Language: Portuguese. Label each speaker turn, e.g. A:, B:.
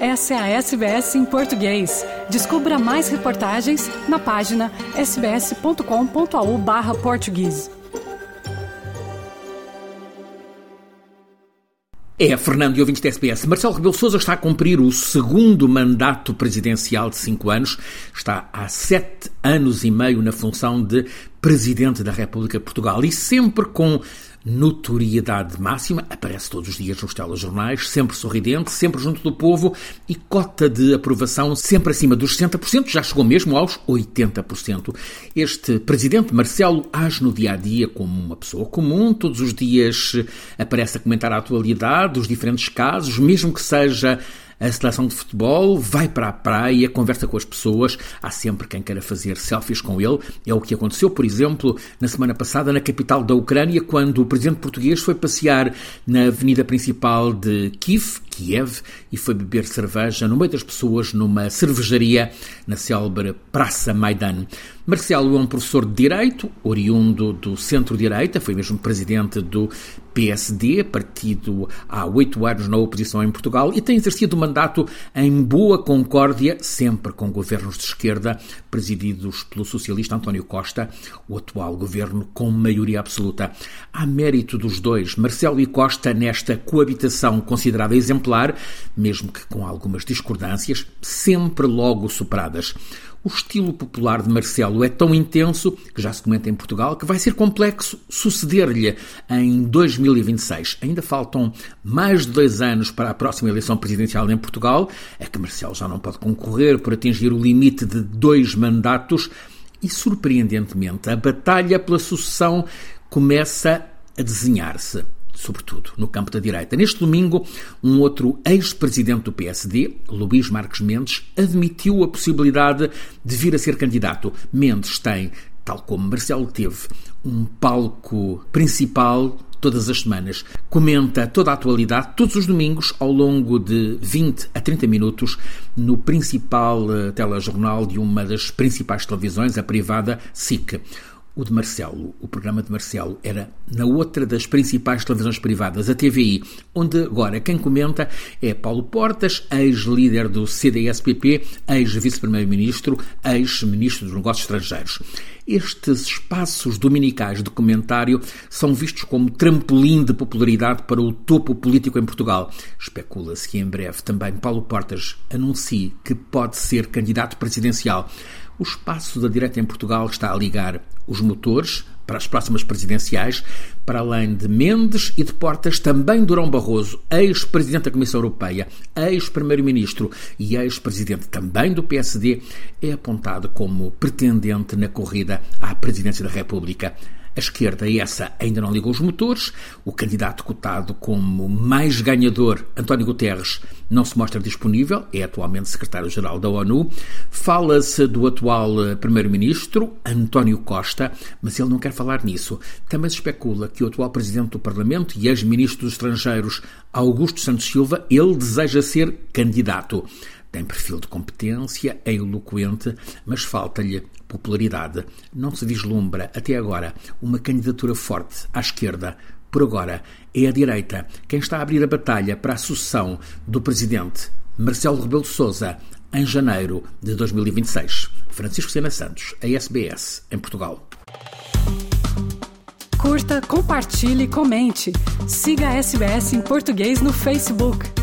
A: Essa é a SBS em português. Descubra mais reportagens na página sbs.com.au/português.
B: É, Fernando e ouvintes da SBS. Marcelo Rebelo Sousa está a cumprir o segundo mandato presidencial de cinco anos. Está há sete anos e meio na função de Presidente da República de Portugal e sempre com notoriedade máxima, aparece todos os dias nos telejornais, sempre sorridente, sempre junto do povo e cota de aprovação sempre acima dos 60%, já chegou mesmo aos 80%. Este presidente Marcelo age no dia a dia como uma pessoa comum, todos os dias aparece a comentar a atualidade, os diferentes casos, mesmo que seja a seleção de futebol, vai para a praia, conversa com as pessoas, há sempre quem queira fazer selfies com ele. É o que aconteceu, por exemplo, na semana passada na capital da Ucrânia, quando o presidente português foi passear na avenida principal de Kiev, Kiev, e foi beber cerveja no meio das pessoas numa cervejaria na célebre Praça Maidan. Marcelo é um professor de Direito, oriundo do centro-direita, foi mesmo presidente do PSD, partido há oito anos na oposição em Portugal, e tem exercido o mandato em boa concórdia, sempre com governos de esquerda, presididos pelo socialista António Costa, o atual governo com maioria absoluta. Há mérito dos dois, Marcelo e Costa, nesta coabitação considerada exemplar, mesmo que com algumas discordâncias, sempre logo superadas. O estilo popular de Marcelo é tão intenso, que já se comenta em Portugal, que vai ser complexo suceder-lhe em 2026. Ainda faltam mais de dois anos para a próxima eleição presidencial em Portugal. É que Marcelo já não pode concorrer por atingir o limite de dois mandatos. E, surpreendentemente, a batalha pela sucessão começa a desenhar-se sobretudo no campo da direita. Neste domingo, um outro ex-presidente do PSD, Luís Marques Mendes, admitiu a possibilidade de vir a ser candidato. Mendes tem, tal como Marcelo teve, um palco principal todas as semanas. Comenta toda a atualidade, todos os domingos, ao longo de 20 a 30 minutos, no principal uh, telejornal de uma das principais televisões, a privada SIC o de Marcelo, o programa de Marcelo, era na outra das principais televisões privadas, a TVI, onde agora quem comenta é Paulo Portas, ex-líder do CDSPP, ex-vice-primeiro-ministro, ex-ministro dos Negócios Estrangeiros. Estes espaços dominicais de comentário são vistos como trampolim de popularidade para o topo político em Portugal. Especula-se que em breve também Paulo Portas anuncie que pode ser candidato presidencial. O espaço da direita em Portugal está a ligar os motores para as próximas presidenciais, para além de Mendes e de Portas, também Durão Barroso, ex-presidente da Comissão Europeia, ex-primeiro-ministro e ex-presidente também do PSD, é apontado como pretendente na corrida à presidência da República. A esquerda, essa, ainda não ligou os motores. O candidato cotado como mais ganhador, António Guterres, não se mostra disponível, é atualmente secretário-geral da ONU. Fala-se do atual eh, primeiro-ministro, António Costa, mas ele não quer falar nisso. Também se especula que o atual presidente do Parlamento e ex-ministro dos Estrangeiros, Augusto Santos Silva, ele deseja ser candidato. Tem perfil de competência, é eloquente, mas falta-lhe popularidade. Não se vislumbra, até agora, uma candidatura forte à esquerda. Por agora, é a direita quem está a abrir a batalha para a sucessão do presidente Marcelo Rebelo de Sousa em janeiro de 2026. Francisco Sena Santos, a SBS, em Portugal.
A: Curta, compartilhe, comente. Siga a SBS em português no Facebook.